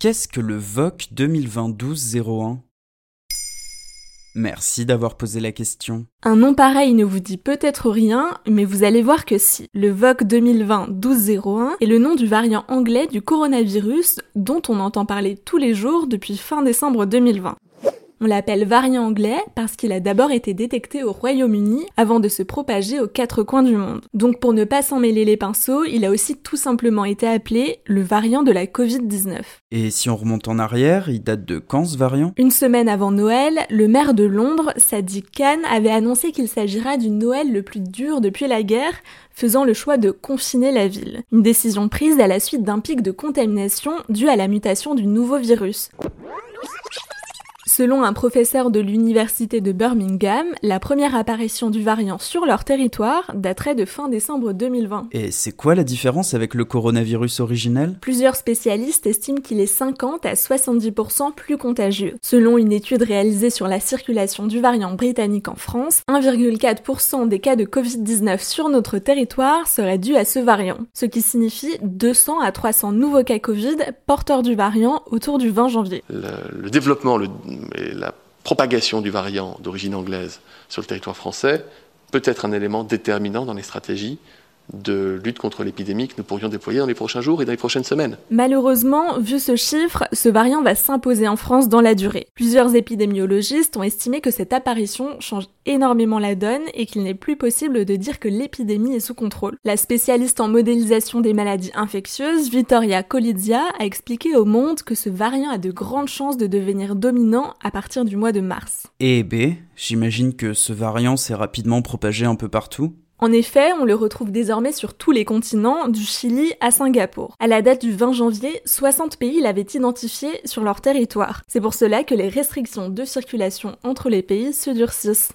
Qu'est-ce que le VOC 2020-12-01 Merci d'avoir posé la question. Un nom pareil ne vous dit peut-être rien, mais vous allez voir que si. Le VOC 2020-1201 est le nom du variant anglais du coronavirus dont on entend parler tous les jours depuis fin décembre 2020. On l'appelle variant anglais parce qu'il a d'abord été détecté au Royaume-Uni avant de se propager aux quatre coins du monde. Donc pour ne pas s'en mêler les pinceaux, il a aussi tout simplement été appelé le variant de la Covid-19. Et si on remonte en arrière, il date de quand ce variant? Une semaine avant Noël, le maire de Londres, Sadiq Khan, avait annoncé qu'il s'agira du Noël le plus dur depuis la guerre, faisant le choix de confiner la ville. Une décision prise à la suite d'un pic de contamination dû à la mutation du nouveau virus. Selon un professeur de l'université de Birmingham, la première apparition du variant sur leur territoire daterait de fin décembre 2020. Et c'est quoi la différence avec le coronavirus originel? Plusieurs spécialistes estiment qu'il est 50 à 70% plus contagieux. Selon une étude réalisée sur la circulation du variant britannique en France, 1,4% des cas de Covid-19 sur notre territoire seraient dus à ce variant, ce qui signifie 200 à 300 nouveaux cas Covid porteurs du variant autour du 20 janvier. Le, le développement, le la propagation du variant d'origine anglaise sur le territoire français peut être un élément déterminant dans les stratégies de lutte contre l'épidémie que nous pourrions déployer dans les prochains jours et dans les prochaines semaines. Malheureusement, vu ce chiffre, ce variant va s'imposer en France dans la durée. Plusieurs épidémiologistes ont estimé que cette apparition change énormément la donne et qu'il n'est plus possible de dire que l'épidémie est sous contrôle. La spécialiste en modélisation des maladies infectieuses, Vittoria Colidia, a expliqué au monde que ce variant a de grandes chances de devenir dominant à partir du mois de mars. Et B, j'imagine que ce variant s'est rapidement propagé un peu partout en effet, on le retrouve désormais sur tous les continents, du Chili à Singapour. À la date du 20 janvier, 60 pays l'avaient identifié sur leur territoire. C'est pour cela que les restrictions de circulation entre les pays se durcissent.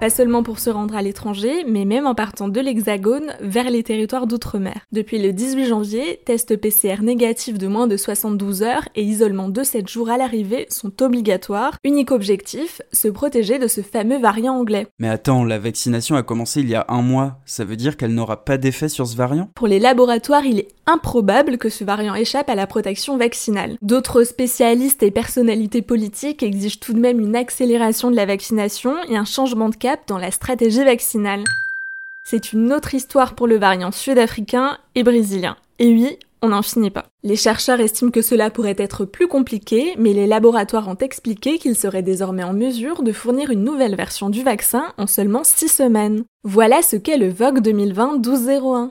Pas seulement pour se rendre à l'étranger, mais même en partant de l'Hexagone vers les territoires d'outre-mer. Depuis le 18 janvier, test PCR négatif de moins de 72 heures et isolement de 7 jours à l'arrivée sont obligatoires. Unique objectif, se protéger de ce fameux variant anglais. Mais attends, la vaccination a commencé il y a un mois. Ça veut dire qu'elle n'aura pas d'effet sur ce variant? Pour les laboratoires, il est improbable que ce variant échappe à la protection vaccinale. D'autres spécialistes et personnalités politiques exigent tout de même une accélération de la vaccination et un changement de cap dans la stratégie vaccinale. C'est une autre histoire pour le variant sud-africain et brésilien. Et oui, on n'en finit pas. Les chercheurs estiment que cela pourrait être plus compliqué, mais les laboratoires ont expliqué qu'ils seraient désormais en mesure de fournir une nouvelle version du vaccin en seulement 6 semaines. Voilà ce qu'est le VOG 2020-1201.